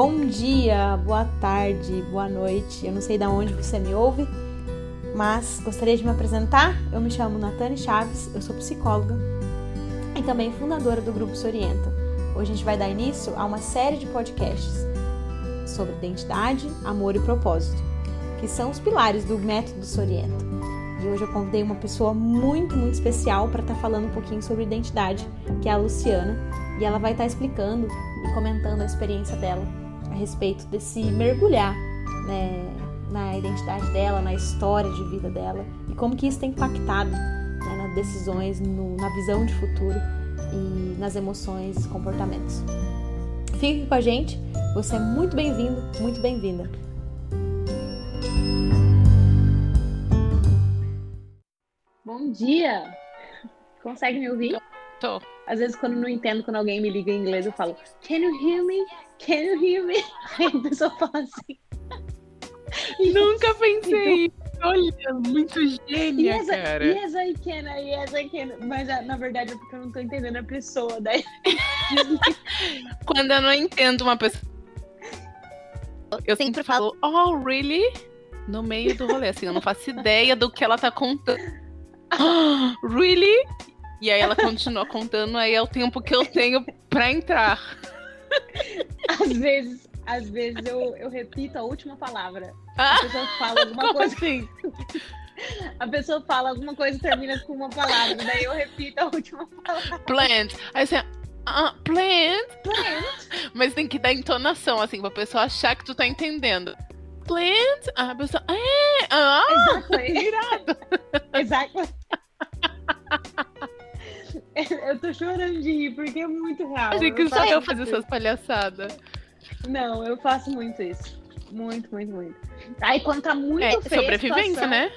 Bom dia, boa tarde, boa noite. Eu não sei de onde você me ouve, mas gostaria de me apresentar. Eu me chamo Natane Chaves, eu sou psicóloga e também fundadora do Grupo Se Orienta. Hoje a gente vai dar início a uma série de podcasts sobre identidade, amor e propósito, que são os pilares do método Se Orienta. E hoje eu convidei uma pessoa muito, muito especial para estar tá falando um pouquinho sobre identidade, que é a Luciana, e ela vai estar tá explicando e comentando a experiência dela respeito desse mergulhar né, na identidade dela, na história de vida dela e como que isso tem impactado né, nas decisões, no, na visão de futuro e nas emoções e comportamentos. Fique com a gente, você é muito bem-vindo, muito bem-vinda. Bom dia! Consegue me ouvir? Tô. Às vezes, quando não entendo, quando alguém me liga em inglês, eu falo, Can you hear me? Can you hear me? Aí a pessoa fala assim. Nunca pensei. Olha, muito gênia, yes, cara. Yes, I can, yes, I can. Mas na verdade é porque eu não tô entendendo a pessoa. Daí... Quando eu não entendo uma pessoa. Eu sempre falo, oh, really? No meio do rolê, assim, eu não faço ideia do que ela tá contando. Oh, really? E aí ela continua contando, aí é o tempo que eu tenho pra entrar. Às vezes, às vezes eu, eu repito a última palavra. A ah, pessoa fala alguma coisa. Assim? A pessoa fala alguma coisa e termina com uma palavra, daí eu repito a última palavra. Plant. Aí você. Uh, plant. Plant. Mas tem que dar entonação, assim, pra pessoa achar que tu tá entendendo. Plant. a pessoa. É. Ah. Irado. Exato. Eu tô chorando de rir, porque é muito real. Achei que só eu fazer essas palhaçadas. Não, eu faço muito isso. Muito, muito, muito. Aí quando tá muito é, feia sobrevivência, situação, né?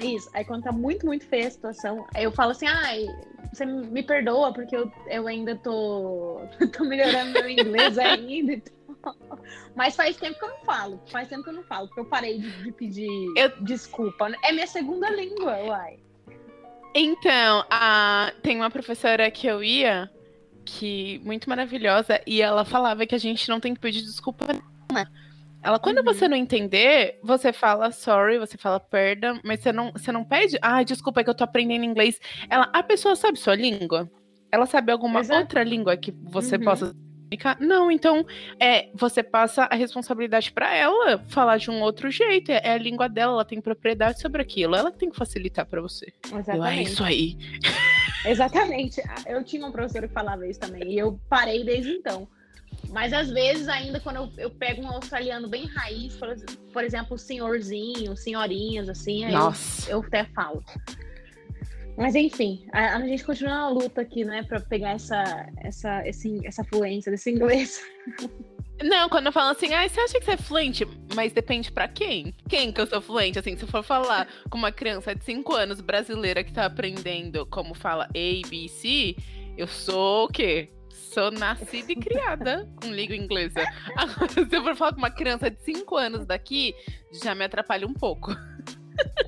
Isso. Aí quando tá muito, muito feia a situação, eu falo assim, ai, você me perdoa, porque eu, eu ainda tô, tô melhorando meu inglês ainda. Mas faz tempo que eu não falo. Faz tempo que eu não falo, porque eu parei de, de pedir eu... desculpa. É minha segunda língua, uai. Então, a... tem uma professora que eu ia, que muito maravilhosa, e ela falava que a gente não tem que pedir desculpa nenhuma. Ela, quando uhum. você não entender, você fala sorry, você fala perdão, mas você não, você não pede, ah, desculpa é que eu tô aprendendo inglês. Ela, a pessoa sabe sua língua? Ela sabe alguma Exato. outra língua que você uhum. possa não, então é, você passa a responsabilidade para ela falar de um outro jeito. É, é, a língua dela, ela tem propriedade sobre aquilo. Ela tem que facilitar para você. Exatamente. Eu, é isso aí. Exatamente. Eu tinha um professor que falava isso também. E eu parei desde então. Mas às vezes, ainda quando eu, eu pego um australiano bem raiz, por, por exemplo, senhorzinho, senhorinhas, assim, aí eu, eu até falo. Mas enfim, a, a, gente continua na luta aqui, né, para pegar essa, essa, esse, essa fluência desse inglês. Não, quando eu falo assim, ah, você acha que você é fluente? Mas depende para quem? Quem que eu sou fluente? Assim, se for falar com uma criança de 5 anos brasileira que tá aprendendo como fala A, B, C, eu sou o quê? Sou nascida e criada com língua inglesa. Agora, se eu for falar com uma criança de 5 anos daqui, já me atrapalha um pouco.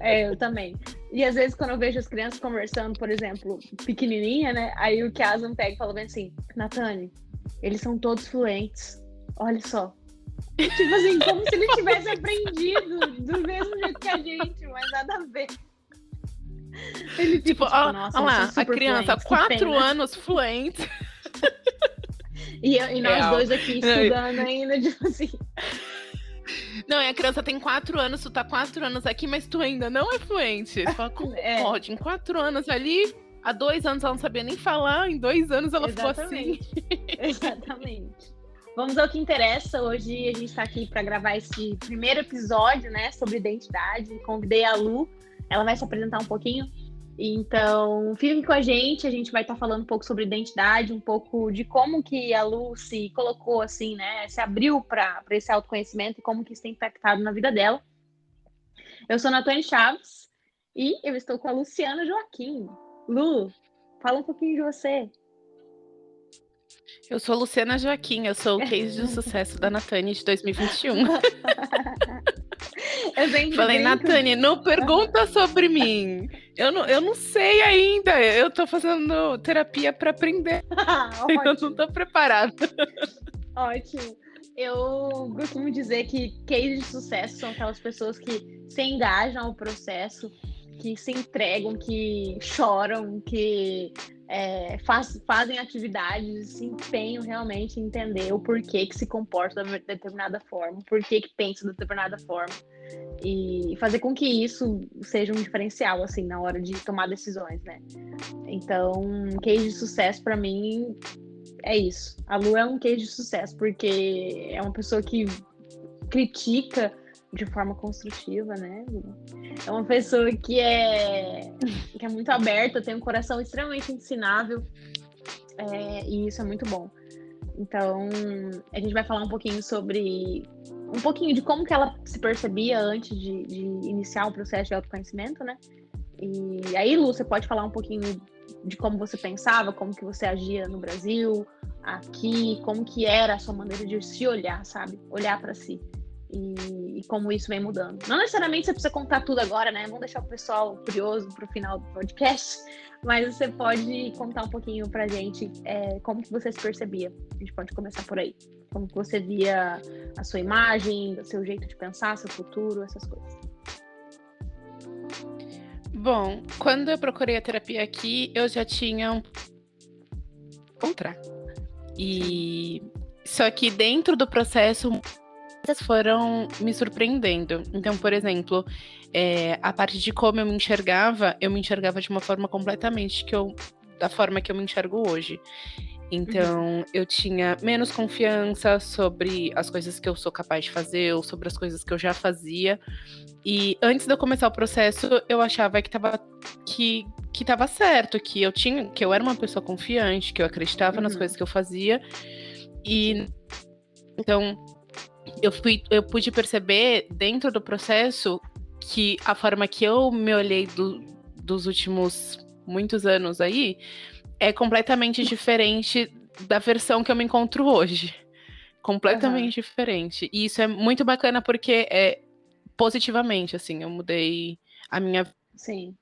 É, eu também. E às vezes, quando eu vejo as crianças conversando, por exemplo, pequenininha, né? Aí o Kiasan pega e fala bem assim: Natane, eles são todos fluentes. Olha só. tipo assim, como se ele tivesse aprendido do mesmo jeito que a gente, mas nada a ver. Ele tipo, tipo ó, nossa, lá, a criança, quatro anos fluente. E, e nós dois aqui estudando ainda, tipo assim. Não, e a criança tem quatro anos, tu tá quatro anos aqui, mas tu ainda não é fluente. Tu fala, como é. pode? Em quatro anos ali, há dois anos ela não sabia nem falar, em dois anos ela Exatamente. ficou assim. Exatamente. Vamos ao que interessa. Hoje a gente está aqui para gravar esse primeiro episódio, né, sobre identidade. Convidei a Lu, ela vai se apresentar um pouquinho. Então, fiquem com a gente, a gente vai estar tá falando um pouco sobre identidade, um pouco de como que a Lu se colocou assim, né? Se abriu para esse autoconhecimento e como que isso tem impactado na vida dela. Eu sou Natane Chaves e eu estou com a Luciana Joaquim. Lu, fala um pouquinho de você. Eu sou a Luciana Joaquim, eu sou o case de sucesso da Natane de 2021. Falei, Natane, não pergunta sobre mim. Eu não, eu não sei ainda. Eu tô fazendo terapia para aprender. Eu não tô preparada. Ótimo. Eu costumo dizer que cases de sucesso são aquelas pessoas que se engajam ao processo, que se entregam, que choram, que é, faz, fazem atividades, se empenham realmente em entender o porquê que se comporta de determinada forma, o porquê que pensa de determinada forma e fazer com que isso seja um diferencial assim na hora de tomar decisões, né? Então, um de sucesso para mim é isso. A Lu é um case de sucesso porque é uma pessoa que critica de forma construtiva, né? É uma pessoa que é, que é muito aberta, tem um coração extremamente ensinável, é, e isso é muito bom. Então, a gente vai falar um pouquinho sobre um pouquinho de como que ela se percebia antes de, de iniciar o processo de autoconhecimento, né? E aí, Lu, você pode falar um pouquinho de como você pensava, como que você agia no Brasil, aqui, como que era a sua maneira de se olhar, sabe? Olhar para si. E, e, como isso vem mudando. Não necessariamente você precisa contar tudo agora, né? Vamos deixar o pessoal curioso para o final do podcast, mas você pode contar um pouquinho pra gente é, como que você se percebia. A gente pode começar por aí. Como que você via a sua imagem, o seu jeito de pensar, seu futuro, essas coisas. Bom, quando eu procurei a terapia aqui, eu já tinha um contra. E só que dentro do processo foram me surpreendendo. Então, por exemplo, é, a parte de como eu me enxergava, eu me enxergava de uma forma completamente que eu, da forma que eu me enxergo hoje. Então, uhum. eu tinha menos confiança sobre as coisas que eu sou capaz de fazer ou sobre as coisas que eu já fazia. E antes de eu começar o processo, eu achava que estava que, que tava certo, que eu tinha, que eu era uma pessoa confiante, que eu acreditava uhum. nas coisas que eu fazia. E então, eu, fui, eu pude perceber dentro do processo que a forma que eu me olhei do, dos últimos muitos anos aí é completamente diferente da versão que eu me encontro hoje. Completamente uhum. diferente. E isso é muito bacana porque é positivamente, assim, eu mudei a minha. Sim.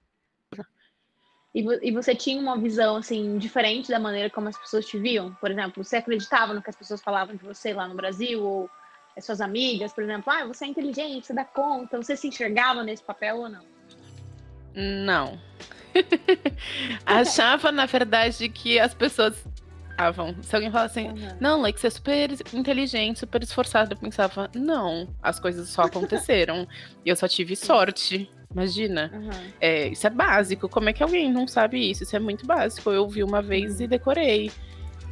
E, e você tinha uma visão, assim, diferente da maneira como as pessoas te viam? Por exemplo, você acreditava no que as pessoas falavam de você lá no Brasil? Ou suas amigas, por exemplo, ah, você é inteligente, você dá conta, você se enxergava nesse papel ou não? Não. Achava, na verdade, que as pessoas estavam. Se alguém falasse assim, uhum. não, Lex, você é super inteligente, super esforçado, eu pensava, não, as coisas só aconteceram. e eu só tive sorte. Imagina. Uhum. É, isso é básico. Como é que alguém não sabe isso? Isso é muito básico. Eu vi uma vez e decorei.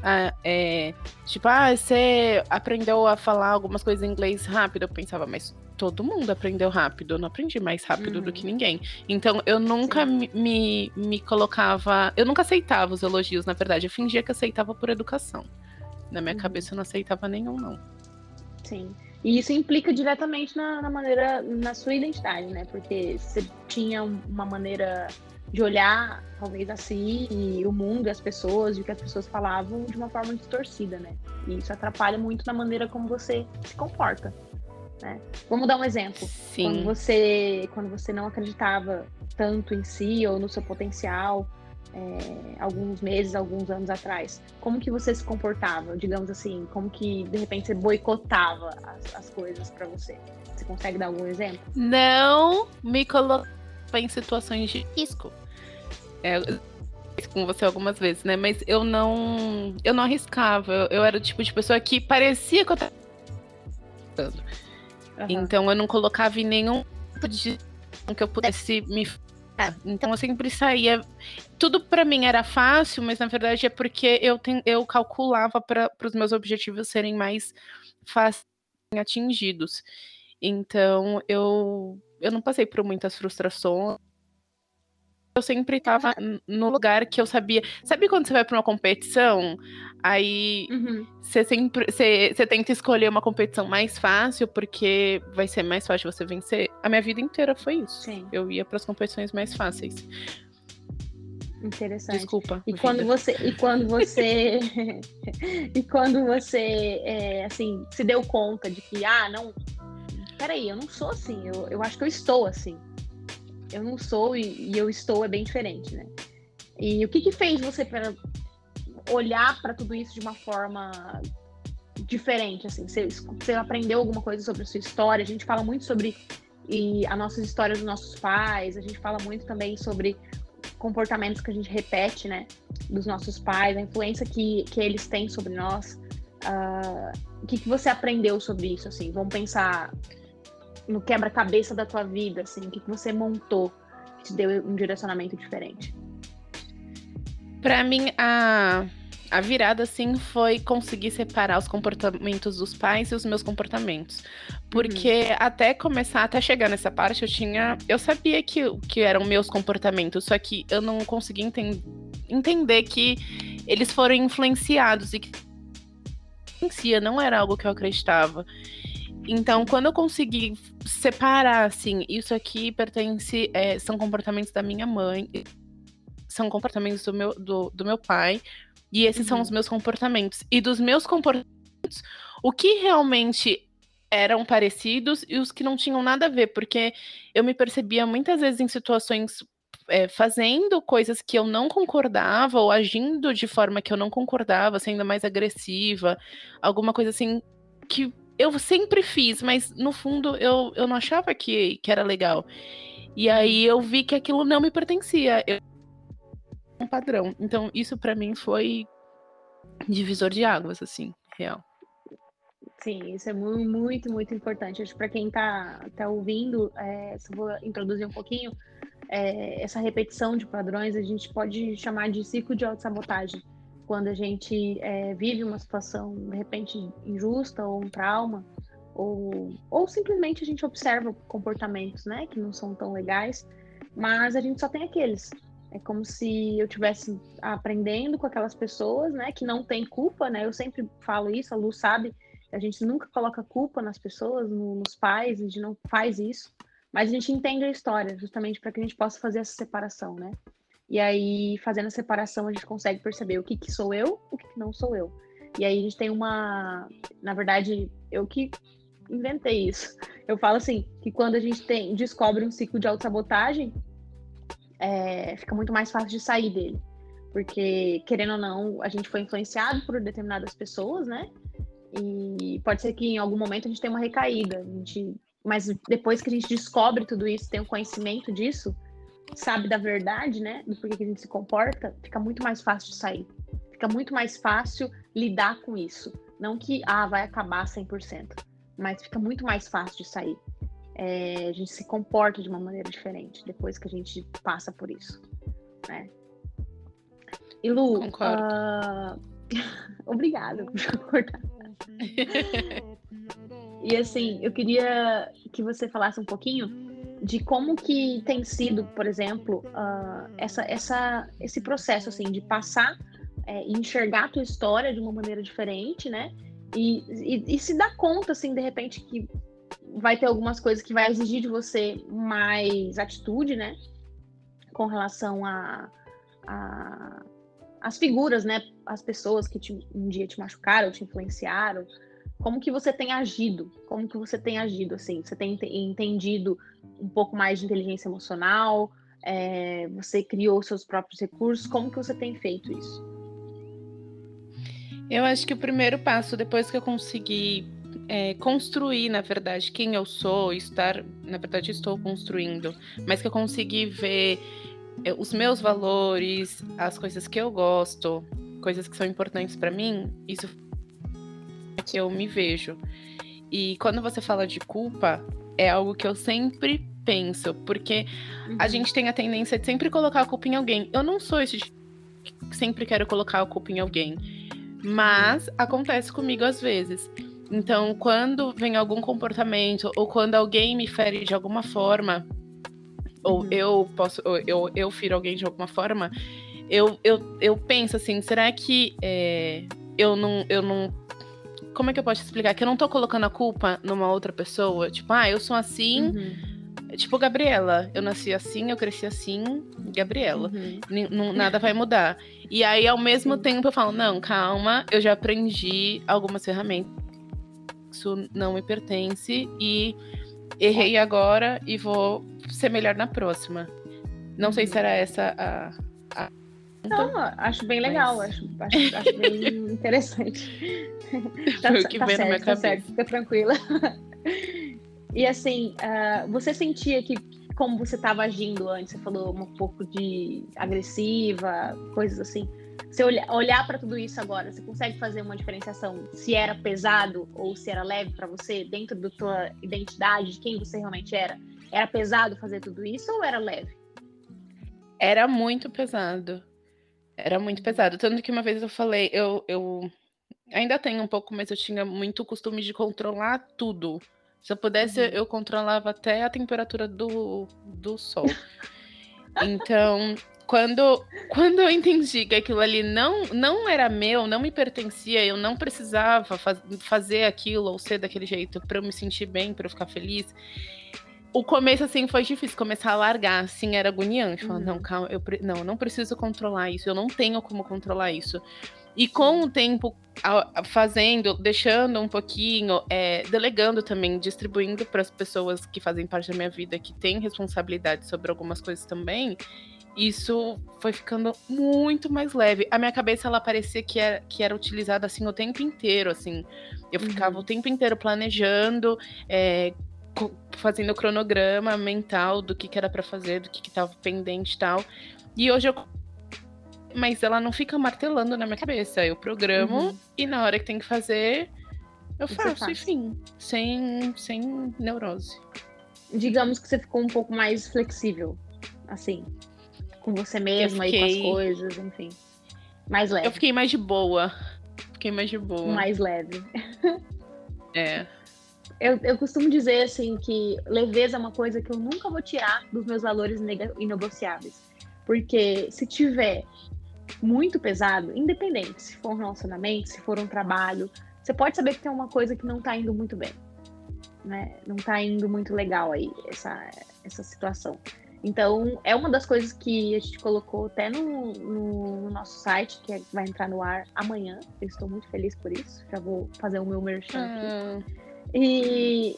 Ah, é, tipo, ah, você aprendeu a falar algumas coisas em inglês rápido. Eu pensava, mas todo mundo aprendeu rápido. Eu não aprendi mais rápido uhum. do que ninguém. Então, eu nunca me, me, me, colocava. Eu nunca aceitava os elogios, na verdade. Eu fingia que aceitava por educação. Na minha uhum. cabeça, eu não aceitava nenhum, não. Sim. E isso implica diretamente na, na maneira, na sua identidade, né? Porque você tinha uma maneira de olhar talvez a si e o mundo e as pessoas e o que as pessoas falavam de uma forma distorcida, né? E isso atrapalha muito na maneira como você se comporta. Né? Vamos dar um exemplo. Sim. Quando você, quando você não acreditava tanto em si ou no seu potencial, é, alguns meses, alguns anos atrás, como que você se comportava? Digamos assim, como que de repente você boicotava as, as coisas para você? Você consegue dar algum exemplo? Não me colocava em situações de risco. É, com você algumas vezes, né? Mas eu não. Eu não arriscava. Eu, eu era o tipo de pessoa que parecia que eu tava. Uhum. Então eu não colocava em nenhum tipo de que eu pudesse me. Então eu sempre saía. Tudo para mim era fácil, mas na verdade é porque eu, ten... eu calculava para os meus objetivos serem mais fáceis atingidos. Então eu, eu não passei por muitas frustrações eu sempre estava no lugar que eu sabia. Sabe quando você vai para uma competição? Aí uhum. você sempre você, você tenta escolher uma competição mais fácil porque vai ser mais fácil você vencer. A minha vida inteira foi isso. Sim. Eu ia para as competições mais fáceis. Interessante. Desculpa. E quando você e quando você e quando você é, assim se deu conta de que ah não, peraí, eu não sou assim. Eu, eu acho que eu estou assim eu não sou e, e eu estou é bem diferente, né? E o que que fez você para olhar para tudo isso de uma forma diferente, assim? Você, você aprendeu alguma coisa sobre a sua história? A gente fala muito sobre e as nossas histórias dos nossos pais, a gente fala muito também sobre comportamentos que a gente repete, né, dos nossos pais, a influência que, que eles têm sobre nós. Uh, o que, que você aprendeu sobre isso, assim? Vamos pensar no quebra-cabeça da tua vida, assim, o que, que você montou que te deu um direcionamento diferente? Para mim, a a virada, assim, foi conseguir separar os comportamentos dos pais e os meus comportamentos. Porque uhum. até começar, até chegar nessa parte, eu tinha. Eu sabia que, que eram meus comportamentos, só que eu não conseguia enten entender que eles foram influenciados e que influencia não era algo que eu acreditava. Então, quando eu consegui separar, assim, isso aqui pertence, é, são comportamentos da minha mãe, são comportamentos do meu, do, do meu pai, e esses uhum. são os meus comportamentos. E dos meus comportamentos, o que realmente eram parecidos e os que não tinham nada a ver, porque eu me percebia muitas vezes em situações é, fazendo coisas que eu não concordava ou agindo de forma que eu não concordava, sendo mais agressiva, alguma coisa assim que eu sempre fiz, mas no fundo eu, eu não achava que, que era legal. E aí eu vi que aquilo não me pertencia. Eu um padrão. Então, isso para mim foi divisor de águas, assim, real. Sim, isso é muito, muito, muito importante. Acho que para quem está tá ouvindo, é, se eu vou introduzir um pouquinho, é, essa repetição de padrões a gente pode chamar de ciclo de autossabotagem. Quando a gente é, vive uma situação, de repente, injusta ou um trauma, ou, ou simplesmente a gente observa comportamentos né, que não são tão legais, mas a gente só tem aqueles. É como se eu estivesse aprendendo com aquelas pessoas, né, que não tem culpa, né? Eu sempre falo isso, a Lu sabe, a gente nunca coloca culpa nas pessoas, no, nos pais, a gente não faz isso, mas a gente entende a história, justamente para que a gente possa fazer essa separação, né? E aí, fazendo a separação, a gente consegue perceber o que, que sou eu, o que, que não sou eu. E aí a gente tem uma, na verdade, eu que inventei isso. Eu falo assim, que quando a gente tem, descobre um ciclo de autossabotagem, é, fica muito mais fácil de sair dele. Porque, querendo ou não, a gente foi influenciado por determinadas pessoas, né? E pode ser que em algum momento a gente tenha uma recaída. A gente, mas depois que a gente descobre tudo isso, tem o um conhecimento disso, sabe da verdade, né? Do porquê que a gente se comporta, fica muito mais fácil de sair. Fica muito mais fácil lidar com isso. Não que, ah, vai acabar 100%, mas fica muito mais fácil de sair é, a gente se comporta de uma maneira diferente depois que a gente passa por isso, né? E Lu, Concordo. Uh... obrigada por cortar. e assim, eu queria que você falasse um pouquinho de como que tem sido, por exemplo, uh, essa, essa, esse processo assim de passar é, enxergar a tua história de uma maneira diferente, né? E, e, e, se dar conta, assim, de repente, que vai ter algumas coisas que vai exigir de você mais atitude, né? Com relação a, a as figuras, né? As pessoas que te, um dia te machucaram, te influenciaram. Como que você tem agido? Como que você tem agido, assim? Você tem entendido um pouco mais de inteligência emocional? É, você criou seus próprios recursos? Como que você tem feito isso? Eu acho que o primeiro passo, depois que eu consegui é, construir, na verdade, quem eu sou, estar, na verdade, estou construindo, mas que eu consegui ver é, os meus valores, as coisas que eu gosto, coisas que são importantes para mim, isso que eu me vejo. E quando você fala de culpa, é algo que eu sempre penso, porque uhum. a gente tem a tendência de sempre colocar a culpa em alguém. Eu não sou esse que sempre quero colocar a culpa em alguém, mas acontece comigo às vezes. Então, quando vem algum comportamento ou quando alguém me fere de alguma forma, ou uhum. eu posso, ou eu, eu firo alguém de alguma forma, eu, eu, eu penso assim, será que é, eu não. Eu não como é que eu posso explicar? Que eu não tô colocando a culpa numa outra pessoa. Tipo, ah, eu sou assim. Uhum. Tipo, Gabriela, eu nasci assim, eu cresci assim, Gabriela. Uhum. Nada vai mudar. E aí, ao mesmo Sim. tempo, eu falo, não, calma, eu já aprendi algumas ferramentas isso não me pertence e errei agora e vou ser melhor na próxima. Não sei se era essa a. a... Não, acho bem legal, mas... acho, acho, acho bem interessante. tá, Foi o que tá veio certo, na minha tá cabeça. Certo, fica tranquila. e assim, uh, você sentia que como você estava agindo antes, você falou um pouco de agressiva, coisas assim. Você olhar, olhar para tudo isso agora, você consegue fazer uma diferenciação se era pesado ou se era leve para você dentro da tua identidade, de quem você realmente era? Era pesado fazer tudo isso ou era leve? Era muito pesado. Era muito pesado. Tanto que uma vez eu falei, eu, eu ainda tenho um pouco, mas eu tinha muito costume de controlar tudo. Se eu pudesse, uhum. eu controlava até a temperatura do, do sol. Então, quando, quando eu entendi que aquilo ali não, não era meu, não me pertencia, eu não precisava faz, fazer aquilo ou ser daquele jeito para eu me sentir bem, para eu ficar feliz. O começo, assim, foi difícil começar a largar, assim, era agoniante. Falar, uhum. não, calma, eu, não, eu não preciso controlar isso, eu não tenho como controlar isso. E com o tempo fazendo, deixando um pouquinho, é, delegando também, distribuindo para as pessoas que fazem parte da minha vida, que têm responsabilidade sobre algumas coisas também, isso foi ficando muito mais leve. A minha cabeça, ela parecia que era, que era utilizada assim o tempo inteiro, assim. Eu ficava uhum. o tempo inteiro planejando, é, fazendo cronograma mental do que, que era para fazer, do que, que tava pendente e tal. E hoje eu mas ela não fica martelando na minha cabeça. Eu programo uhum. e na hora que tem que fazer, eu faço, enfim. Sem, sem neurose. Digamos que você ficou um pouco mais flexível, assim, com você mesma fiquei... e com as coisas, enfim. Mais leve. Eu fiquei mais de boa. Fiquei mais de boa. Mais leve. É. Eu, eu costumo dizer, assim, que leveza é uma coisa que eu nunca vou tirar dos meus valores inegociáveis. Porque se tiver muito pesado, independente se for um relacionamento, se for um trabalho, você pode saber que tem uma coisa que não tá indo muito bem, né? Não tá indo muito legal aí essa, essa situação. Então, é uma das coisas que a gente colocou até no, no, no nosso site, que é, vai entrar no ar amanhã. Eu estou muito feliz por isso. Já vou fazer o meu merchan aqui. E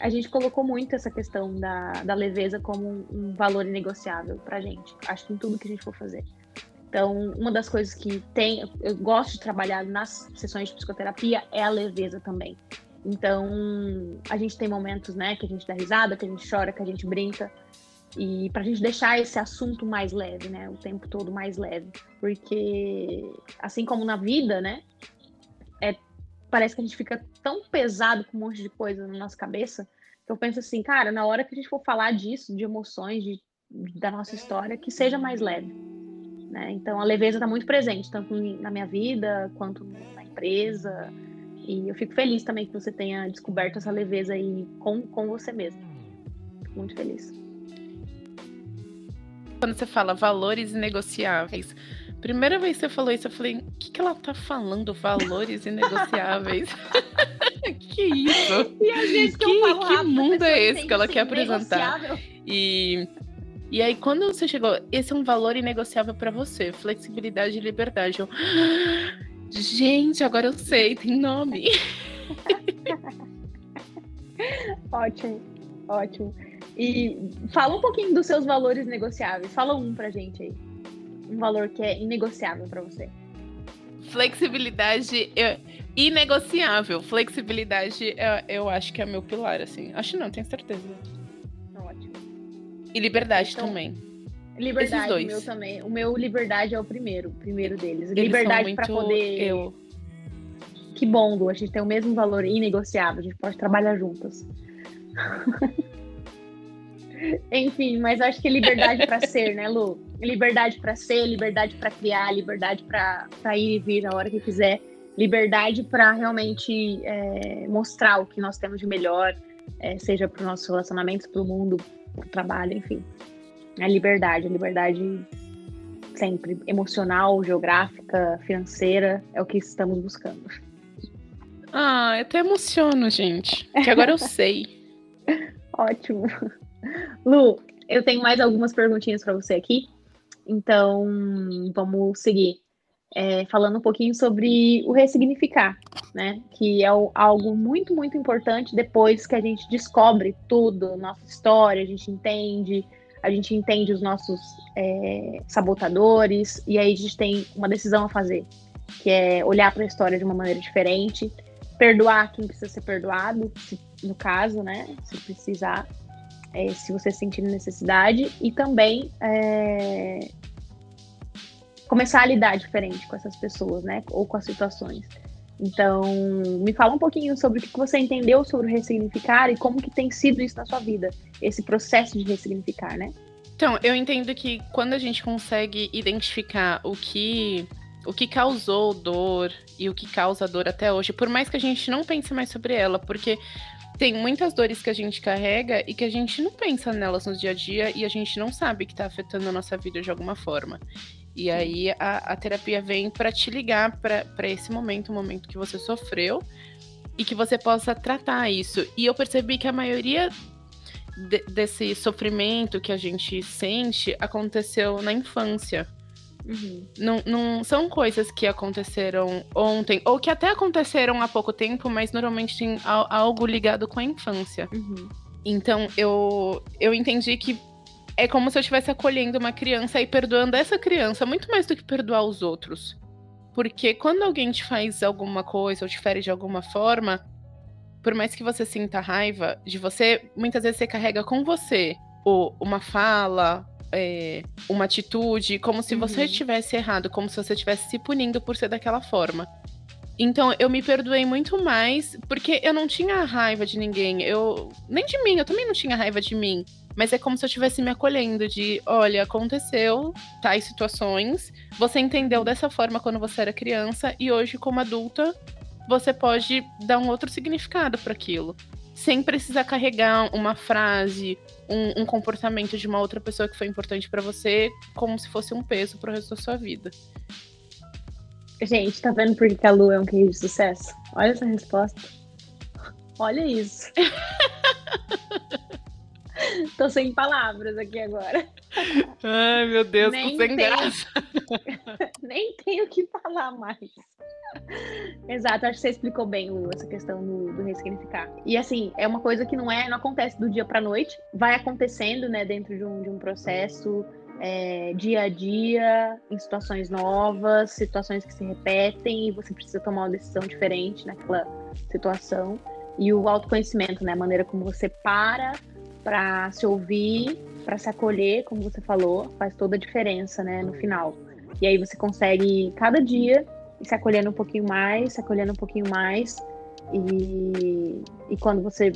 a gente colocou muito essa questão da, da leveza como um, um valor inegociável pra gente. Acho que em tudo que a gente for fazer. Então, uma das coisas que tem, eu gosto de trabalhar nas sessões de psicoterapia é a leveza também. Então, a gente tem momentos, né, que a gente dá risada, que a gente chora, que a gente brinca, e para a gente deixar esse assunto mais leve, né, o tempo todo mais leve, porque assim como na vida, né, parece que a gente fica tão pesado com um monte de coisa na nossa cabeça, que eu penso assim, cara, na hora que a gente for falar disso, de emoções, de, da nossa história, que seja mais leve né? Então a leveza está muito presente, tanto na minha vida quanto na empresa. E eu fico feliz também que você tenha descoberto essa leveza aí com, com você mesmo. Muito feliz. Quando você fala valores inegociáveis, primeira vez que você falou isso, eu falei, o que, que ela tá falando? Valores inegociáveis? que isso? E às vezes que, que, falo que mundo é esse que ela quer apresentar? E e aí, quando você chegou, esse é um valor inegociável para você, flexibilidade e liberdade. Eu, gente, agora eu sei, tem nome. ótimo, ótimo. E fala um pouquinho dos seus valores negociáveis. Fala um pra gente aí. Um valor que é inegociável para você. Flexibilidade eu, inegociável. Flexibilidade eu, eu acho que é meu pilar, assim. Acho não, tenho certeza. E liberdade então, também. Liberdade, o meu também. O meu liberdade é o primeiro, o primeiro deles. Eles liberdade para poder. Eu. Que bom, Lu. A gente tem o mesmo valor inegociável. A gente pode trabalhar juntas. Enfim, mas acho que liberdade para ser, né, Lu? Liberdade para ser, liberdade para criar, liberdade para ir e vir na hora que quiser, liberdade para realmente é, mostrar o que nós temos de melhor, é, seja para os nossos relacionamentos, para o mundo, trabalho, enfim. A liberdade, a liberdade sempre emocional, geográfica, financeira, é o que estamos buscando. Ah, eu até emociono, gente. Que agora eu sei. Ótimo. Lu, eu tenho mais algumas perguntinhas para você aqui. Então, vamos seguir. É, falando um pouquinho sobre o ressignificar, né? Que é o, algo muito, muito importante depois que a gente descobre tudo, nossa história, a gente entende, a gente entende os nossos é, sabotadores, e aí a gente tem uma decisão a fazer. que é olhar para a história de uma maneira diferente, perdoar quem precisa ser perdoado, se, no caso, né? Se precisar, é, se você sentir necessidade, e também é, começar a lidar diferente com essas pessoas, né? Ou com as situações. Então, me fala um pouquinho sobre o que você entendeu sobre o ressignificar e como que tem sido isso na sua vida, esse processo de ressignificar, né? Então, eu entendo que quando a gente consegue identificar o que o que causou dor e o que causa dor até hoje, por mais que a gente não pense mais sobre ela, porque tem muitas dores que a gente carrega e que a gente não pensa nelas no dia a dia e a gente não sabe que está afetando a nossa vida de alguma forma. E aí a, a terapia vem para te ligar para esse momento, o momento que você sofreu, e que você possa tratar isso. E eu percebi que a maioria de, desse sofrimento que a gente sente aconteceu na infância. Uhum. Não, não são coisas que aconteceram ontem, ou que até aconteceram há pouco tempo, mas normalmente tem algo ligado com a infância. Uhum. Então eu, eu entendi que é como se eu estivesse acolhendo uma criança e perdoando essa criança muito mais do que perdoar os outros. Porque quando alguém te faz alguma coisa ou te fere de alguma forma, por mais que você sinta raiva de você, muitas vezes você carrega com você ou uma fala, é, uma atitude, como se você uhum. tivesse errado, como se você estivesse se punindo por ser daquela forma. Então eu me perdoei muito mais, porque eu não tinha raiva de ninguém. Eu. Nem de mim, eu também não tinha raiva de mim. Mas é como se eu estivesse me acolhendo de, olha, aconteceu tais situações, você entendeu dessa forma quando você era criança e hoje como adulta, você pode dar um outro significado para aquilo, sem precisar carregar uma frase, um, um, comportamento de uma outra pessoa que foi importante para você, como se fosse um peso pro resto da sua vida. Gente, tá vendo por que a Lu é um case de sucesso? Olha essa resposta. Olha isso. Tô sem palavras aqui agora. Ai, meu Deus, Nem tô sem tenho... graça. Nem tenho o que falar mais. Exato, acho que você explicou bem, Lu, essa questão do, do, ressignificar. E assim, é uma coisa que não é, não acontece do dia para noite, vai acontecendo, né, dentro de um, de um processo é, dia a dia, em situações novas, situações que se repetem, e você precisa tomar uma decisão diferente naquela situação. E o autoconhecimento, né, a maneira como você para para se ouvir, para se acolher, como você falou, faz toda a diferença, né, no final. E aí você consegue cada dia se acolhendo um pouquinho mais, se acolhendo um pouquinho mais, e, e quando você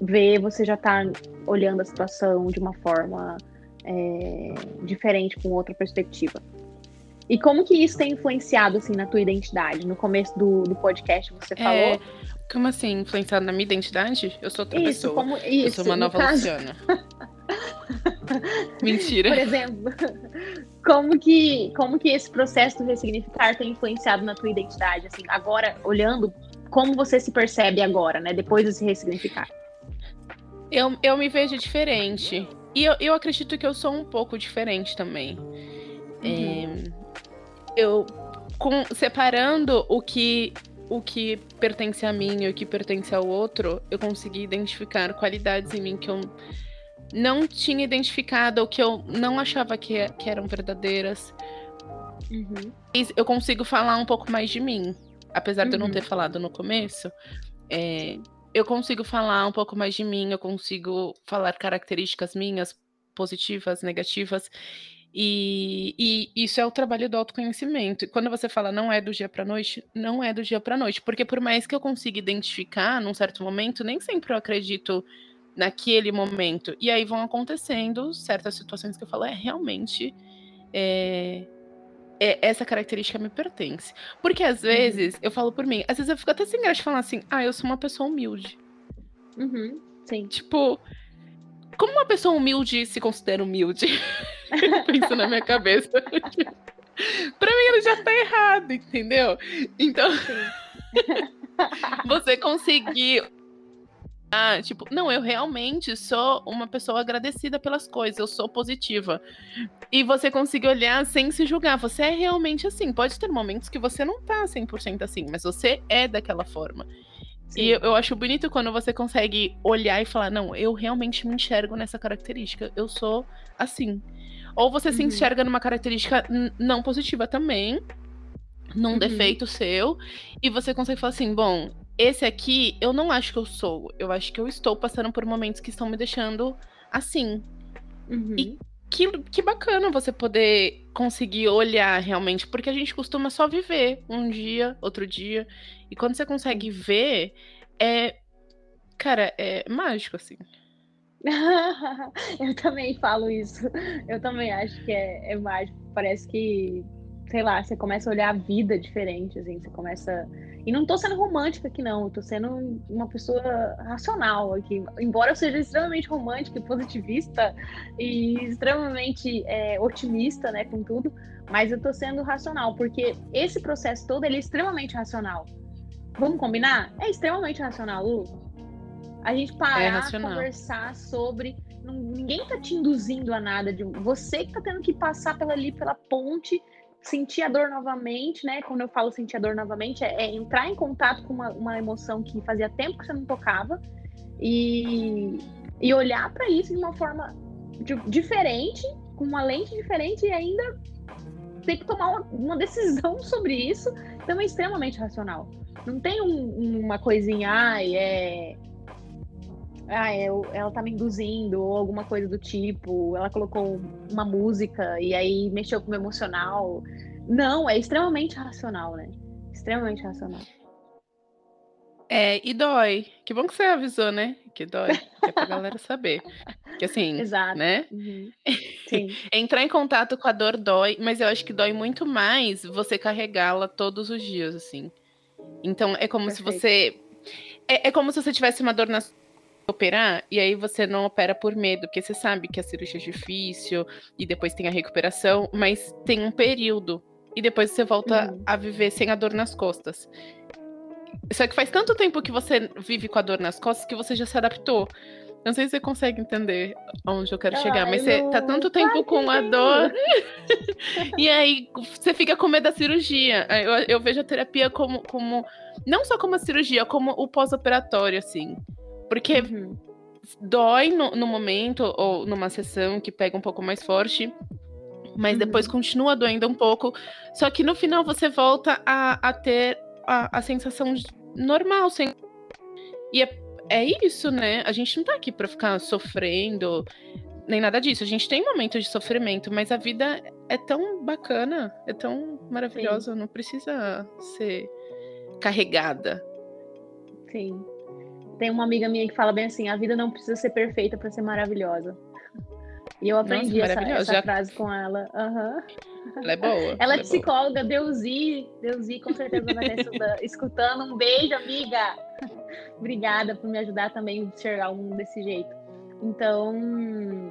vê, você já está olhando a situação de uma forma é, diferente, com outra perspectiva. E como que isso tem influenciado, assim, na tua identidade? No começo do, do podcast você falou... É, como assim, influenciado na minha identidade? Eu sou outra isso, pessoa. Como, isso, eu sou uma nova caso... Luciana. Mentira. Por exemplo, como que, como que esse processo do ressignificar tem influenciado na tua identidade? Assim, agora, olhando, como você se percebe agora, né? Depois de se ressignificar? Eu, eu me vejo diferente. E eu, eu acredito que eu sou um pouco diferente também. Uhum. É, eu, com, separando o que o que pertence a mim e o que pertence ao outro, eu consegui identificar qualidades em mim que eu não tinha identificado ou que eu não achava que, que eram verdadeiras. Uhum. Eu consigo falar um pouco mais de mim. Apesar uhum. de eu não uhum. ter falado no começo, é, eu consigo falar um pouco mais de mim, eu consigo falar características minhas, positivas, negativas. E, e, isso é o trabalho do autoconhecimento. E quando você fala não é do dia para noite, não é do dia para noite, porque por mais que eu consiga identificar num certo momento, nem sempre eu acredito naquele momento. E aí vão acontecendo certas situações que eu falo, é realmente é, é, essa característica me pertence. Porque às uhum. vezes, uhum. eu falo por mim, às vezes eu fico até sem graça de falar assim, ah, eu sou uma pessoa humilde. Uhum, sim. Tipo, como uma pessoa humilde se considera humilde? Penso na minha cabeça. pra mim ele já tá errado, entendeu? Então. você conseguir. Ah, tipo, não, eu realmente sou uma pessoa agradecida pelas coisas, eu sou positiva. E você conseguir olhar sem se julgar. Você é realmente assim. Pode ter momentos que você não tá 100% assim, mas você é daquela forma. Sim. E eu acho bonito quando você consegue olhar e falar: não, eu realmente me enxergo nessa característica, eu sou assim. Ou você uhum. se enxerga numa característica não positiva também, num Uhum. defeito seu, e você consegue falar assim: bom, esse aqui eu não acho que eu sou, eu acho que eu estou passando por momentos que estão me deixando assim. Uhum. E- Que, que bacana você poder conseguir olhar realmente, porque a gente costuma só viver um dia, outro dia, e quando você consegue ver, é. Cara, é mágico, assim. eu também falo isso. Eu também acho que é, é mágico. Parece que, sei lá, você começa a olhar a vida diferente, assim, você começa. E não tô sendo romântica aqui, não. Eu tô sendo uma pessoa racional aqui. Embora eu seja extremamente romântica e positivista e extremamente é, otimista, né, com tudo, mas eu tô sendo racional, porque esse processo todo ele é extremamente racional. Vamos combinar? É extremamente racional, Lu. A gente parar, É conversar sobre. ninguém tá te induzindo a nada. De, você que tá tendo que passar pela, ali pela ponte, sentir a dor novamente, né? Quando eu falo sentir a dor novamente, é, é entrar em contato com uma, uma emoção que fazia tempo que você não tocava e, e olhar para isso de uma forma de- diferente, com uma lente diferente e ainda ter que tomar uma, uma decisão sobre isso, então é extremamente racional. Não tem um- uma coisinha, ai, é. Ah, é, o- ela tá me induzindo, ou alguma coisa do tipo, ela colocou uma música e aí mexeu com o meu emocional. Não, é extremamente racional, né? Extremamente racional. É, e dói. Que bom que você avisou, né? Que dói. Que é pra galera saber. Que assim, Exato. né? Uhum. Sim. Entrar em contato com a dor dói, mas eu acho que dói muito mais você carregá-la todos os dias, assim. Então é como se Perfeito. você. É, é como se você tivesse uma dor na operar e aí você não opera por medo, porque você sabe que a cirurgia é difícil e depois tem a recuperação, mas tem um período e depois você volta Uhum. a viver sem a dor nas costas. Só que faz tanto tempo que você vive com a dor nas costas que você já se adaptou. Não sei se você consegue entender onde eu quero chegar, Ai, mas você tá Lu, tanto claro tempo que com a dor e aí você fica com medo da cirurgia. Eu, eu vejo a terapia como, como. Não só como a cirurgia, como o pós-operatório, assim. Porque Uhum. dói no, no momento, ou numa sessão que pega um pouco mais forte. Mas Uhum. depois continua doendo um pouco. Só que no final você volta a, a ter a, a sensação de- normal. Sem... E é, é isso, né? A gente não tá aqui pra ficar sofrendo, nem nada disso. A gente tem momentos de sofrimento, mas a vida é tão bacana, é tão maravilhosa, não precisa ser carregada. Sim. Tem uma amiga minha que fala bem assim: a vida não precisa ser perfeita para ser maravilhosa. E eu aprendi essa, maravilhosa. essa Já- frase com ela. Aham. Ela é boa. Ela é boa. psicóloga, Deusi. Deusi com certeza vai estar escutando. Um beijo, amiga. Obrigada por me ajudar também a enxergar o mundo desse jeito. Então,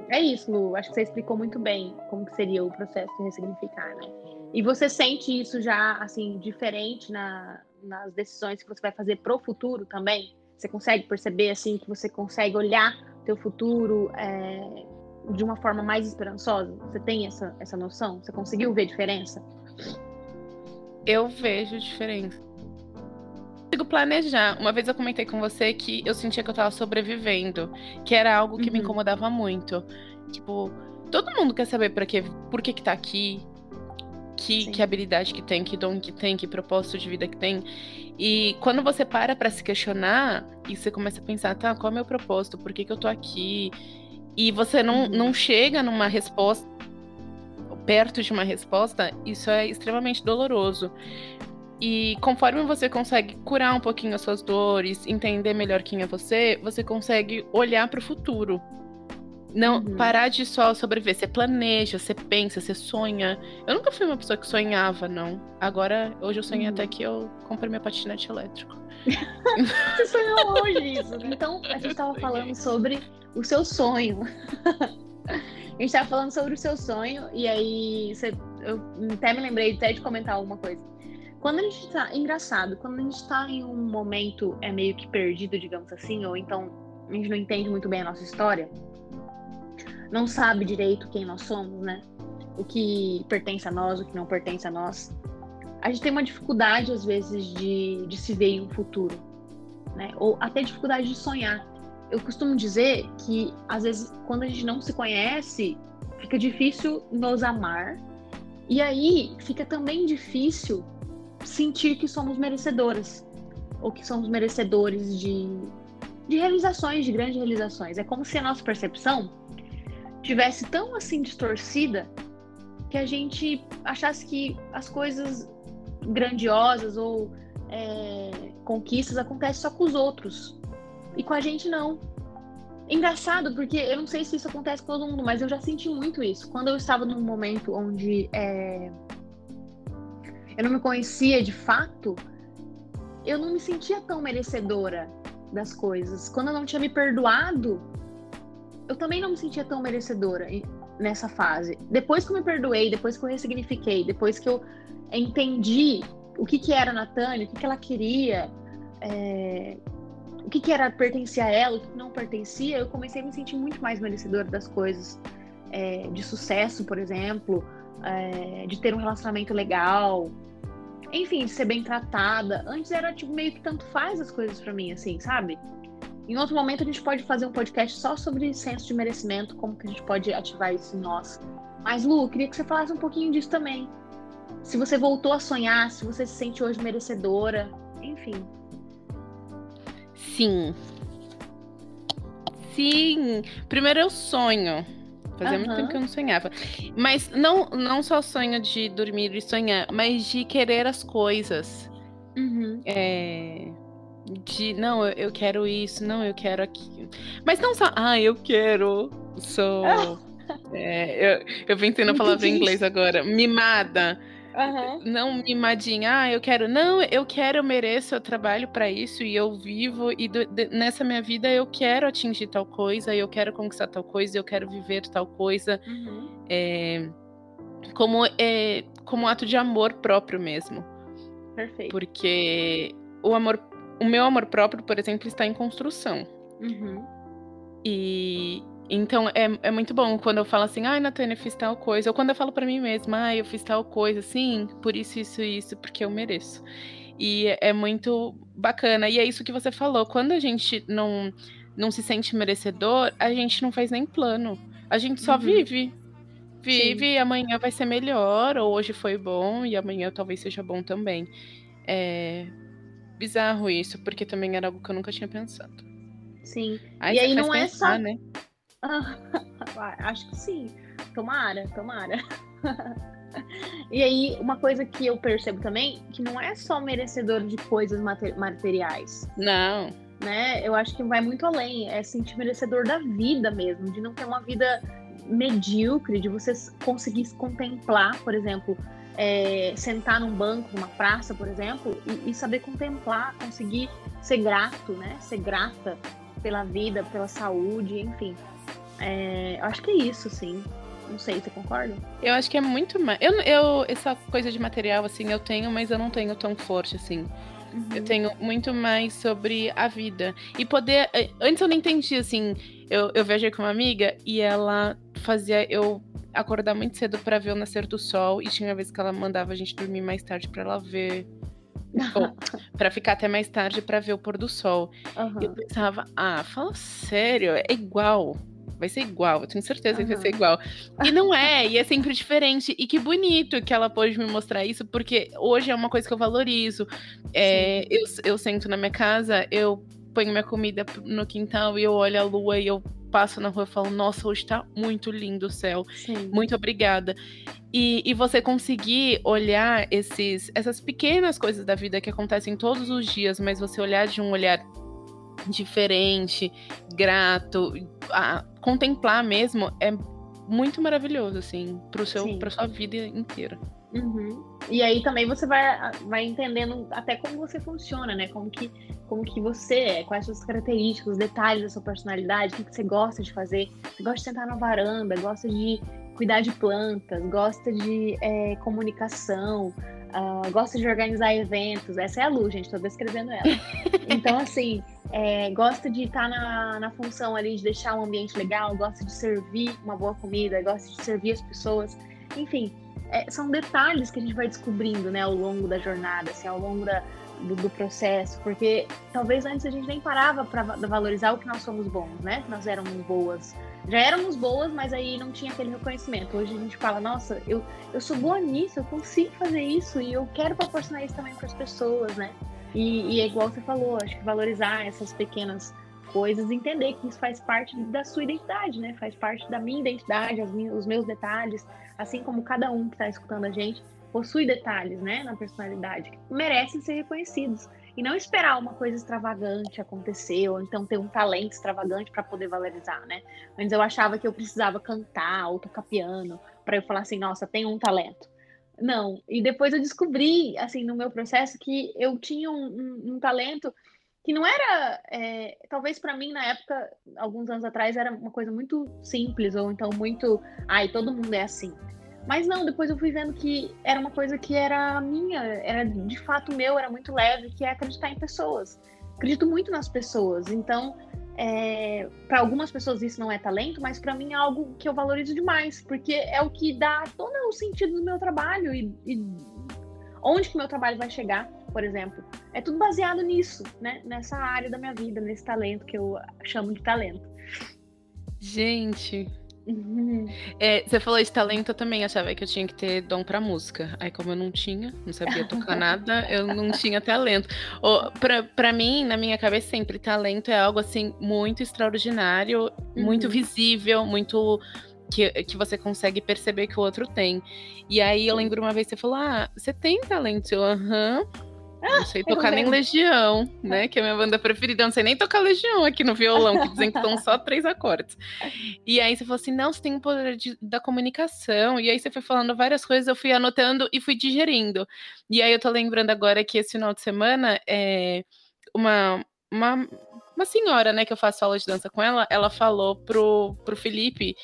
é isso, Lu. Acho que você explicou muito bem como que seria o processo de ressignificar, né? E você sente isso já, assim, diferente na, nas decisões que você vai fazer pro futuro também? Você consegue perceber, assim, que você consegue olhar teu futuro é, de uma forma mais esperançosa? Você tem essa, essa noção? Você conseguiu ver diferença? Eu vejo diferença. Eu consigo planejar. Uma vez eu comentei com você que eu sentia que eu tava sobrevivendo, que era algo que me Uhum. incomodava muito. Tipo, todo mundo quer saber para quê, por que que tá aqui, que, que habilidade que tem, que dom que tem, que propósito de vida que tem. E quando você para pra se questionar e você começa a pensar, tá, qual é o meu propósito? Por que que eu tô aqui? E você não, Uhum. não chega numa resposta perto de uma resposta, isso é extremamente doloroso. E conforme você consegue curar um pouquinho as suas dores, entender melhor quem é você, você consegue olhar para o futuro. Não Uhum. parar de só sobreviver. Você planeja, você pensa, você sonha. Eu nunca fui uma pessoa que sonhava, não. Agora, hoje eu sonhei Uhum. até que eu comprei minha patinete elétrico. Você sonhou hoje isso, né? Então, a gente tava falando sobre o seu sonho. A gente tava falando sobre o seu sonho, e aí você, eu até me lembrei até de comentar alguma coisa. Quando a gente tá. Engraçado, quando a gente tá em um momento é meio que perdido, digamos assim, ou então a gente não entende muito bem a nossa história, não sabe direito quem nós somos, né? O que pertence a nós, o que não pertence a nós. A gente tem uma dificuldade, às vezes, de, de se ver em um futuro, né? Ou até dificuldade de sonhar. Eu costumo dizer que, às vezes, quando a gente não se conhece, fica difícil nos amar. E aí fica também difícil sentir que somos merecedoras ou que somos merecedores de, de realizações, de grandes realizações. É como se a nossa percepção tivesse tão assim distorcida que a gente achasse que as coisas grandiosas ou é, conquistas acontecem só com os outros e com a gente não. Engraçado, porque eu não sei se isso acontece com todo mundo, mas eu já senti muito isso. Quando eu estava num momento onde é, eu não me conhecia de fato, eu não me sentia tão merecedora das coisas. Quando eu não tinha me perdoado, eu também não me sentia tão merecedora nessa fase. Depois que eu me perdoei, depois que eu ressignifiquei, depois que eu entendi o que, que era a Natânia, o que, que ela queria, é, o que, que era pertencer a ela, o que não pertencia, eu comecei a me sentir muito mais merecedora das coisas. É, de sucesso, por exemplo, é, de ter um relacionamento legal, enfim, de ser bem tratada. Antes era tipo meio que tanto faz as coisas para mim, assim, sabe? Em outro momento a gente pode fazer um podcast só sobre senso de merecimento, como que a gente pode ativar isso em nós. Mas Lu, queria que você falasse um pouquinho disso também. Se você voltou a sonhar, se você se sente hoje merecedora, enfim. Sim. Sim. Primeiro eu sonho. Fazia uhum. muito tempo que eu não sonhava. Mas não, não só sonho de dormir e sonhar, mas de querer as coisas. Uhum. É, de, não, eu, eu quero isso, não, eu quero aquilo. Mas não só, ah, eu quero. Sou. é, eu, eu vim tendo a palavra em inglês agora. Mimada. Uhum. Não mimadinha, ah, eu quero. Não, eu quero, eu mereço, eu trabalho para isso e eu vivo. E do, de, nessa minha vida eu quero atingir tal coisa, eu quero conquistar tal coisa, eu quero viver tal coisa. Uhum. É, como, é, como ato de amor próprio mesmo. Perfeito. Porque o amor, o meu amor próprio, por exemplo, está em construção. Uhum. E, então é, é muito bom quando eu falo assim, ai, Natânia, eu fiz tal coisa. Ou quando eu falo para mim mesma, ai, eu fiz tal coisa, sim, por isso, isso, isso, porque eu mereço. E é muito bacana. E é isso que você falou. Quando a gente não, não se sente merecedor, a gente não faz nem plano. A gente só uhum. vive. Vive, Sim. e amanhã vai ser melhor, ou hoje foi bom, e amanhã talvez seja bom também. É bizarro isso, porque também era algo que eu nunca tinha pensado. Sim. Aí e aí não é pensar, é só. Né? Acho que sim. Tomara, tomara. e aí, uma coisa que eu percebo também, que não é só merecedor de coisas materiais. Não. Né? Eu acho que vai muito além. É sentir merecedor da vida mesmo, de não ter uma vida medíocre, de você conseguir contemplar, por exemplo, é, sentar num banco, numa praça, por exemplo, e, e, saber contemplar, conseguir ser grato, né? Ser grata pela vida, pela saúde, enfim. É, eu acho que é isso, sim. Não sei, você concorda? Eu acho que é muito mais. Eu, eu, essa coisa de material, assim, eu tenho, mas eu não tenho tão forte, assim. Uhum. Eu tenho muito mais sobre a vida. E poder. Eh, antes eu não entendia, assim. Eu, eu viajei com uma amiga e ela fazia eu acordar muito cedo para ver o nascer do sol. E tinha vezes que ela mandava a gente dormir mais tarde para ela ver para ficar até mais tarde para ver o pôr do sol. Uhum. Eu pensava, ah, fala sério, é igual vai ser igual, eu tenho certeza uhum. que vai ser igual. E não é, e é sempre diferente. E que bonito que ela pôde me mostrar isso, porque hoje é uma coisa que eu valorizo. É, eu, eu sento na minha casa, eu ponho minha comida no quintal e eu olho a lua e eu passo na rua e falo, nossa, hoje tá muito lindo o céu. Sim. Muito obrigada. E, e você conseguir olhar esses, essas pequenas coisas da vida que acontecem todos os dias, mas você olhar de um olhar diferente, grato, a, contemplar mesmo é muito maravilhoso, assim, pro seu, pra sua vida inteira. Uhum. E aí também você vai, vai entendendo até como você funciona, né? Como que, como que você é, quais suas características, os detalhes da sua personalidade, o que, que você gosta de fazer. Você gosta de sentar na varanda, gosta de cuidar de plantas, gosta de é, comunicação, uh, gosta de organizar eventos. Essa é a Lu, gente, tô descrevendo ela. Então, assim, é, gosta de estar na, na função ali de deixar um ambiente legal, gosta de servir uma boa comida, gosta de servir as pessoas. Enfim, é, são detalhes que a gente vai descobrindo né, ao longo da jornada, assim, ao longo da, do, do, processo, porque talvez antes a gente nem parava para valorizar o que nós somos bons, né? Nós éramos boas. Já éramos boas, mas aí não tinha aquele reconhecimento. Hoje a gente fala, nossa, eu, eu sou boa nisso, eu consigo fazer isso e eu quero proporcionar isso também para as pessoas, né? E, e é igual você falou, acho que valorizar essas pequenas coisas, entender que isso faz parte da sua identidade, né? Faz parte da minha identidade, os meus detalhes, assim como cada um que está escutando a gente possui detalhes, né, na personalidade que merecem ser reconhecidos e não esperar uma coisa extravagante acontecer ou então ter um talento extravagante para poder valorizar, né? Antes eu achava que eu precisava cantar ou tocar piano para eu falar assim, nossa, tenho um talento. Não, e depois eu descobri, assim, no meu processo que eu tinha um, um, um talento que não era, é, talvez para mim na época, alguns anos atrás, era uma coisa muito simples, ou então muito, ai, todo mundo é assim. Mas não, depois eu fui vendo que era uma coisa que era minha, era de fato meu, era muito leve, que é acreditar em pessoas. Acredito muito nas pessoas. Então, é, para algumas pessoas isso não é talento, mas para mim é algo que eu valorizo demais, porque é o que dá todo o sentido do meu trabalho e, e onde que meu trabalho vai chegar por exemplo. É tudo baseado nisso, né? Nessa área da minha vida, nesse talento que eu chamo de talento. Gente. Uhum. É, você falou de talento, eu também achava que eu tinha que ter dom pra música. Aí, como eu não tinha, não sabia tocar nada, eu não tinha talento. Ou, pra, pra mim, na minha cabeça, sempre, talento é algo assim muito extraordinário, uhum. muito visível, muito que, que você consegue perceber que o outro tem. E aí eu lembro uma vez você falou: Ah, você tem talento? Eu, aham. Uhum. Não sei tocar nem Legião, né? Que é a minha banda preferida. Eu não sei nem tocar Legião aqui no violão, que dizem que estão só três acordes. E aí você falou assim: não, você tem o poder de, da comunicação. E aí você foi falando várias coisas, eu fui anotando e fui digerindo. E aí eu tô lembrando agora que esse final de semana é uma. uma uma senhora, né, que eu faço aula de dança com ela, ela falou pro, pro Felipe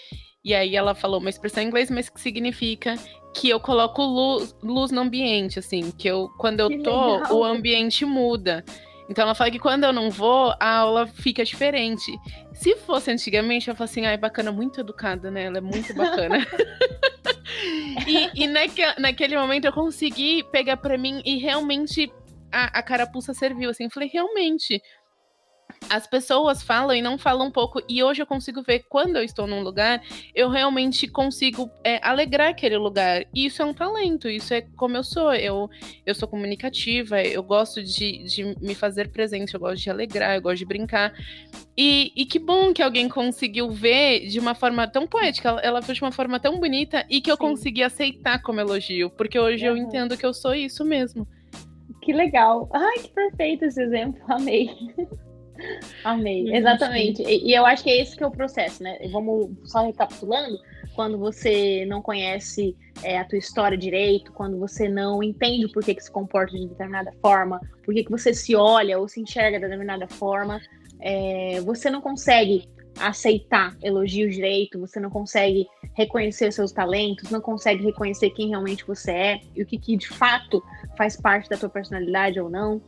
e aí ela falou uma expressão em inglês, mas que significa que eu coloco luz, luz no ambiente, assim, que eu quando eu que tô, legal. o ambiente muda. Então ela fala que quando eu não vou, a aula fica diferente. Se fosse antigamente, eu falo assim, ai, ah, bacana, muito educada, né? Ela é muito bacana. e, e naque, naquele momento eu consegui pegar para mim e realmente a, a carapuça serviu, assim. Eu falei, realmente, as pessoas falam e não falam um pouco. E hoje eu consigo ver quando eu estou num lugar, eu realmente consigo é, alegrar aquele lugar. E isso é um talento, isso é como eu sou. Eu, eu sou comunicativa, eu gosto de, de me fazer presente, eu gosto de alegrar, eu gosto de brincar. E, e que bom que alguém conseguiu ver de uma forma tão poética, ela, ela fez de uma forma tão bonita e que eu Sim. consegui aceitar como elogio, porque hoje uhum. eu entendo que eu sou isso mesmo. Que legal. Ai, que perfeito esse exemplo, amei. Amei, exatamente. E, e, eu acho que é esse que é o processo, né? Vamos só recapitulando, quando você não conhece é, a tua história direito, quando você não entende por que, que se comporta de determinada forma, por que, que você se olha ou se enxerga de determinada forma, é, você não consegue aceitar elogios direito, você não consegue reconhecer seus talentos, não consegue reconhecer quem realmente você é e o que, que de fato faz parte da tua personalidade ou não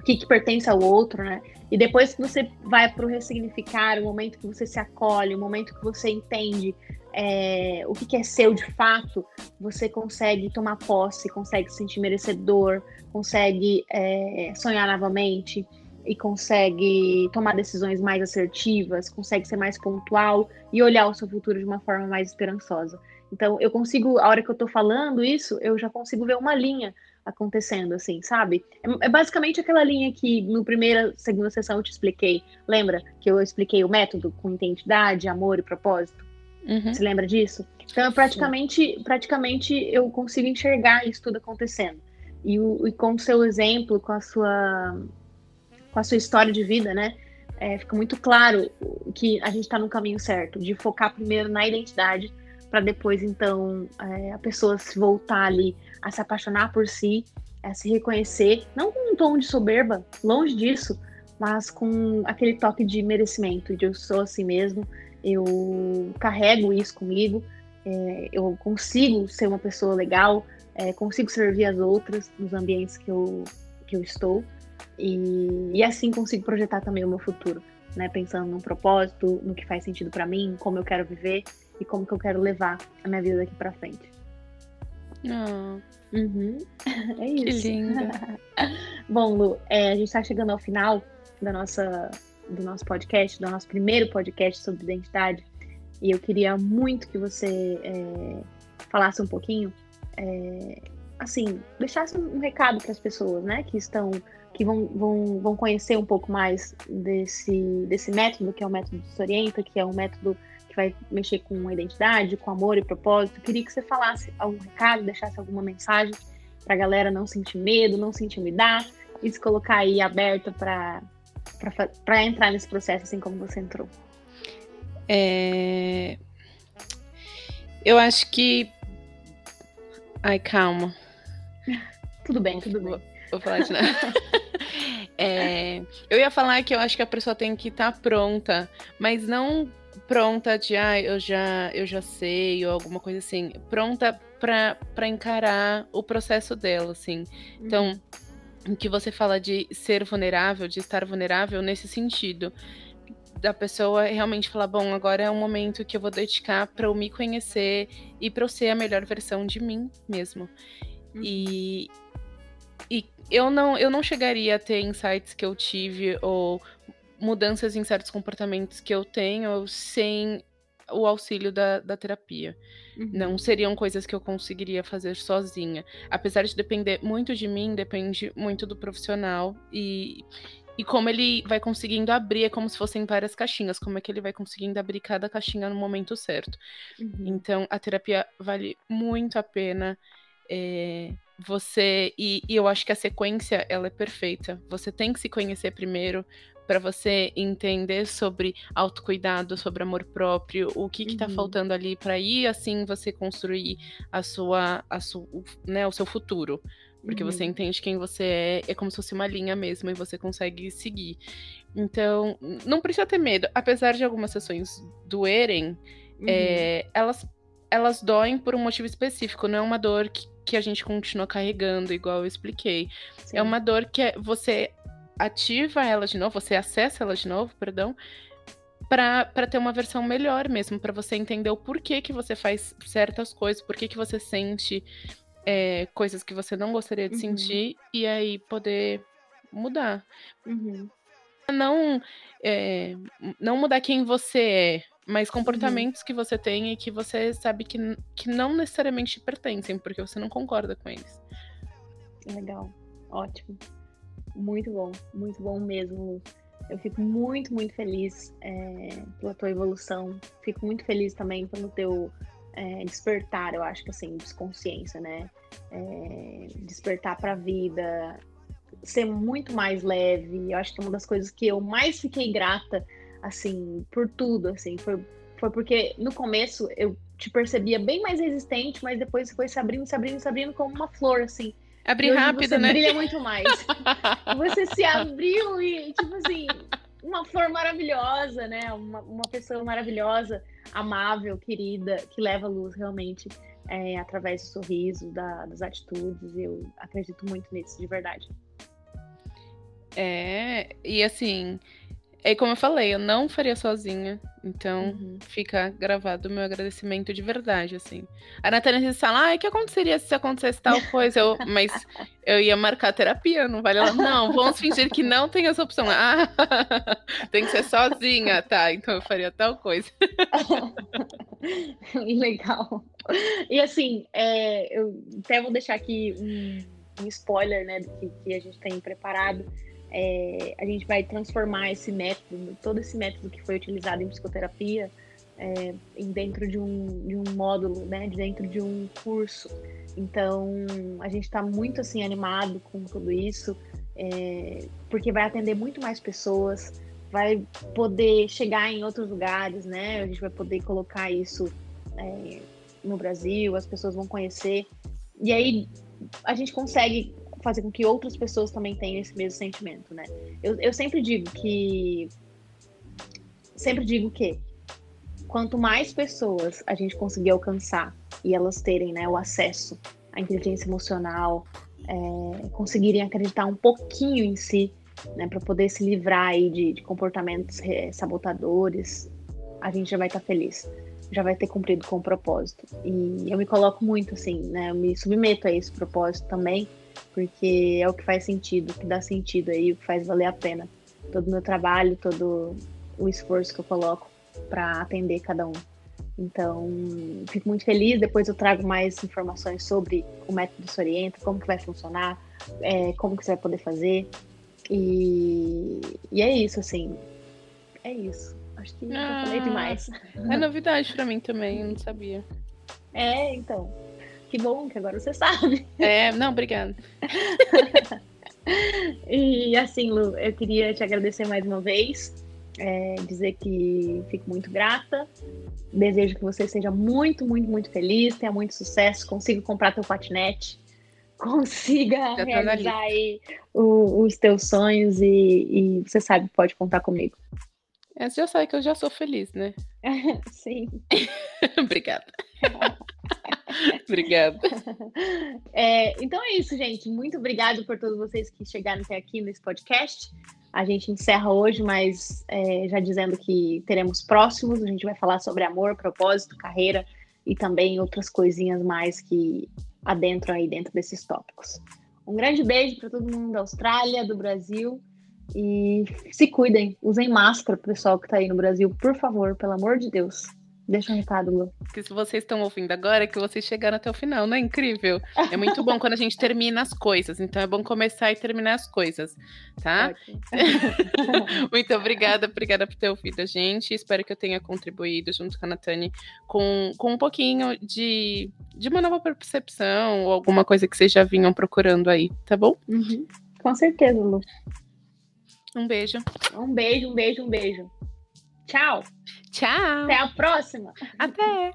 o que, que pertence ao outro, né? E depois que você vai para o ressignificar, o momento que você se acolhe, o momento que você entende é, o que, que é seu de fato, você consegue tomar posse, consegue se sentir merecedor, consegue é, sonhar novamente e consegue tomar decisões mais assertivas, consegue ser mais pontual e olhar o seu futuro de uma forma mais esperançosa. Então, eu consigo, a hora que eu estou falando isso, eu já consigo ver uma linha acontecendo, assim, sabe? É, é, basicamente aquela linha que no primeira, segunda sessão eu te expliquei. Lembra que eu expliquei o método com identidade, amor e propósito? Uhum. Você lembra disso? Então, eu praticamente, praticamente eu consigo enxergar isso tudo acontecendo. E, o, e com o seu exemplo, com a sua, com a sua história de vida, né? É, fica muito claro que a gente está no caminho certo, de focar primeiro na identidade, para depois, então, é, a pessoa se voltar ali a se apaixonar por si, a se reconhecer, não com um tom de soberba, longe disso, mas com aquele toque de merecimento, de eu sou assim mesmo, eu carrego isso comigo, é, eu consigo ser uma pessoa legal, é, consigo servir as outras nos ambientes que eu, que eu estou, e, e assim consigo projetar também o meu futuro, né? Pensando num propósito, no que faz sentido para mim, como eu quero viver e como que eu quero levar a minha vida daqui para frente. Oh. Uhum. É isso. Que lindo. Bom, Lu, é, a gente está chegando ao final da nossa, do nosso podcast, do nosso primeiro podcast sobre identidade. E eu queria muito que você é, falasse um pouquinho, é, assim, deixasse um recado para as pessoas, né, que estão, que vão, vão, vão conhecer um pouco mais desse, desse método, que é o método se orienta, que é um método vai mexer com identidade, com amor e propósito. Queria que você falasse algum recado, deixasse alguma mensagem para a galera não sentir medo, não se intimidar e se colocar aí aberta para entrar nesse processo assim como você entrou. É... Eu acho que. Ai, calma. Tudo bem, tudo bem. Vou, falar de nada. é... Eu ia falar que eu acho que a pessoa tem que estar tá pronta, mas não pronta de, ah, eu já, eu já sei, ou alguma coisa assim. Pronta para encarar o processo dela, assim. Então, o que você fala de ser vulnerável, de estar vulnerável nesse sentido da pessoa realmente falar, bom, agora é um momento que eu vou dedicar para eu me conhecer e para eu ser a melhor versão de mim mesmo. Uhum. E, e eu não eu não chegaria a ter insights que eu tive ou mudanças em certos comportamentos que eu tenho sem o auxílio da, da terapia. Uhum. Não seriam coisas que eu conseguiria fazer sozinha. Apesar de depender muito de mim, depende muito do profissional. E, e como ele vai conseguindo abrir, é como se fossem várias caixinhas, como é que ele vai conseguindo abrir cada caixinha no momento certo. Uhum. Então, a terapia vale muito a pena. É, você e, e, eu acho que a sequência ela é perfeita. Você tem que se conhecer primeiro para você entender sobre autocuidado, sobre amor próprio, o que está uhum. faltando ali para ir assim você construir a sua, a sua, né, o seu futuro. Porque uhum. você entende quem você é, é como se fosse uma linha mesmo e você consegue seguir. Então, não precisa ter medo. Apesar de algumas sessões doerem, uhum. é, elas, elas doem por um motivo específico. Não é uma dor que, que a gente continua carregando, igual eu expliquei. É Sim. É uma dor que é, você ativa ela de novo, você acessa ela de novo, perdão, para ter uma versão melhor mesmo, para você entender o porquê que você faz certas coisas, porquê que você sente é, coisas que você não gostaria de uhum. sentir e aí poder mudar. Uhum. Não, é, não mudar quem você é, mas uhum. comportamentos uhum. que você tem e que você sabe que, que não necessariamente te pertencem, porque você não concorda com eles. Legal, ótimo. Muito bom, muito bom mesmo. Eu fico muito, muito feliz é, pela tua evolução. Fico muito feliz também pelo teu é, despertar, eu acho que assim, desconsciência, né? É, despertar para a vida, ser muito mais leve. Eu acho que é uma das coisas que eu mais fiquei grata, assim, por tudo, assim, foi, foi porque no começo eu te percebia bem mais resistente, mas depois foi se abrindo, se abrindo, se abrindo como uma flor, assim. Abrir rápido, você né? brilha muito mais. você se abriu e, tipo assim, uma flor maravilhosa, né? Uma, uma pessoa maravilhosa, amável, querida, que leva luz realmente é, através do sorriso, da, das atitudes. Eu acredito muito nisso, de verdade. É, e assim, é como eu falei, eu não faria sozinha. Então, uhum. fica gravado o meu agradecimento de verdade, assim. A Natália fala, ah, o que aconteceria se acontecesse tal coisa? Eu, mas eu ia marcar terapia, não vale lá. Não, vamos fingir que não tem essa opção. Ah, tem que ser sozinha, tá? Então eu faria tal coisa. Legal. E assim, é, eu até vou deixar aqui um, um spoiler, né, do que, que a gente tem preparado é, a gente vai transformar esse método, todo esse método que foi utilizado em psicoterapia, é, dentro de um, de um módulo, né, dentro de um curso. Então, a gente está muito assim animado com tudo isso, é, porque vai atender muito mais pessoas, vai poder chegar em outros lugares, né? A gente vai poder colocar isso é, no Brasil, as pessoas vão conhecer. E aí a gente consegue fazer com que outras pessoas também tenham esse mesmo sentimento, né? Eu, eu sempre digo que. Sempre digo que quanto mais pessoas a gente conseguir alcançar e elas terem né, o acesso à inteligência emocional, é, conseguirem acreditar um pouquinho em si, né, para poder se livrar aí de, de comportamentos é, sabotadores, a gente já vai estar tá feliz, já vai ter cumprido com o propósito. E eu me coloco muito assim, né, eu me submeto a esse propósito também porque é o que faz sentido, o que dá sentido aí, o que faz valer a pena. Todo o meu trabalho, todo o esforço que eu coloco para atender cada um. Então, fico muito feliz. Depois eu trago mais informações sobre o método Se Orienta, como que vai funcionar, é, como que você vai poder fazer. E, e é isso, assim. É isso. Acho que ah, falei demais. É novidade para mim também, eu não sabia. É, então. Que bom que agora você sabe. É, não, obrigada. e assim, Lu, eu queria te agradecer mais uma vez. É, dizer que fico muito grata. Desejo que você seja muito, muito, muito feliz, tenha muito sucesso, consiga comprar teu patinete, consiga realizar aí o, os teus sonhos e, e, você sabe, pode contar comigo. É, você já sabe que eu já sou feliz, né? Sim. Obrigada. Obrigada. É, então é isso, gente. Muito obrigado por todos vocês que chegaram até aqui nesse podcast. A gente encerra hoje, mas é, já dizendo que teremos próximos. A gente vai falar sobre amor, propósito, carreira e também outras coisinhas mais que adentram aí dentro desses tópicos. Um grande beijo para todo mundo da Austrália, do Brasil. E se cuidem, usem máscara, pessoal que está aí no Brasil, por favor, pelo amor de Deus. Deixa um recado, Lu. Que se vocês estão ouvindo agora, é que vocês chegaram até o final, não é incrível? É muito bom quando a gente termina as coisas, então é bom começar e terminar as coisas, tá? muito obrigada, obrigada por ter ouvido a gente. Espero que eu tenha contribuído junto com a Natane com, com um pouquinho de, de uma nova percepção ou alguma coisa que vocês já vinham procurando aí, tá bom? Uhum. Com certeza, Lu. Um beijo. Um beijo, um beijo, um beijo. Tchau. Tchau. Até a próxima. Até.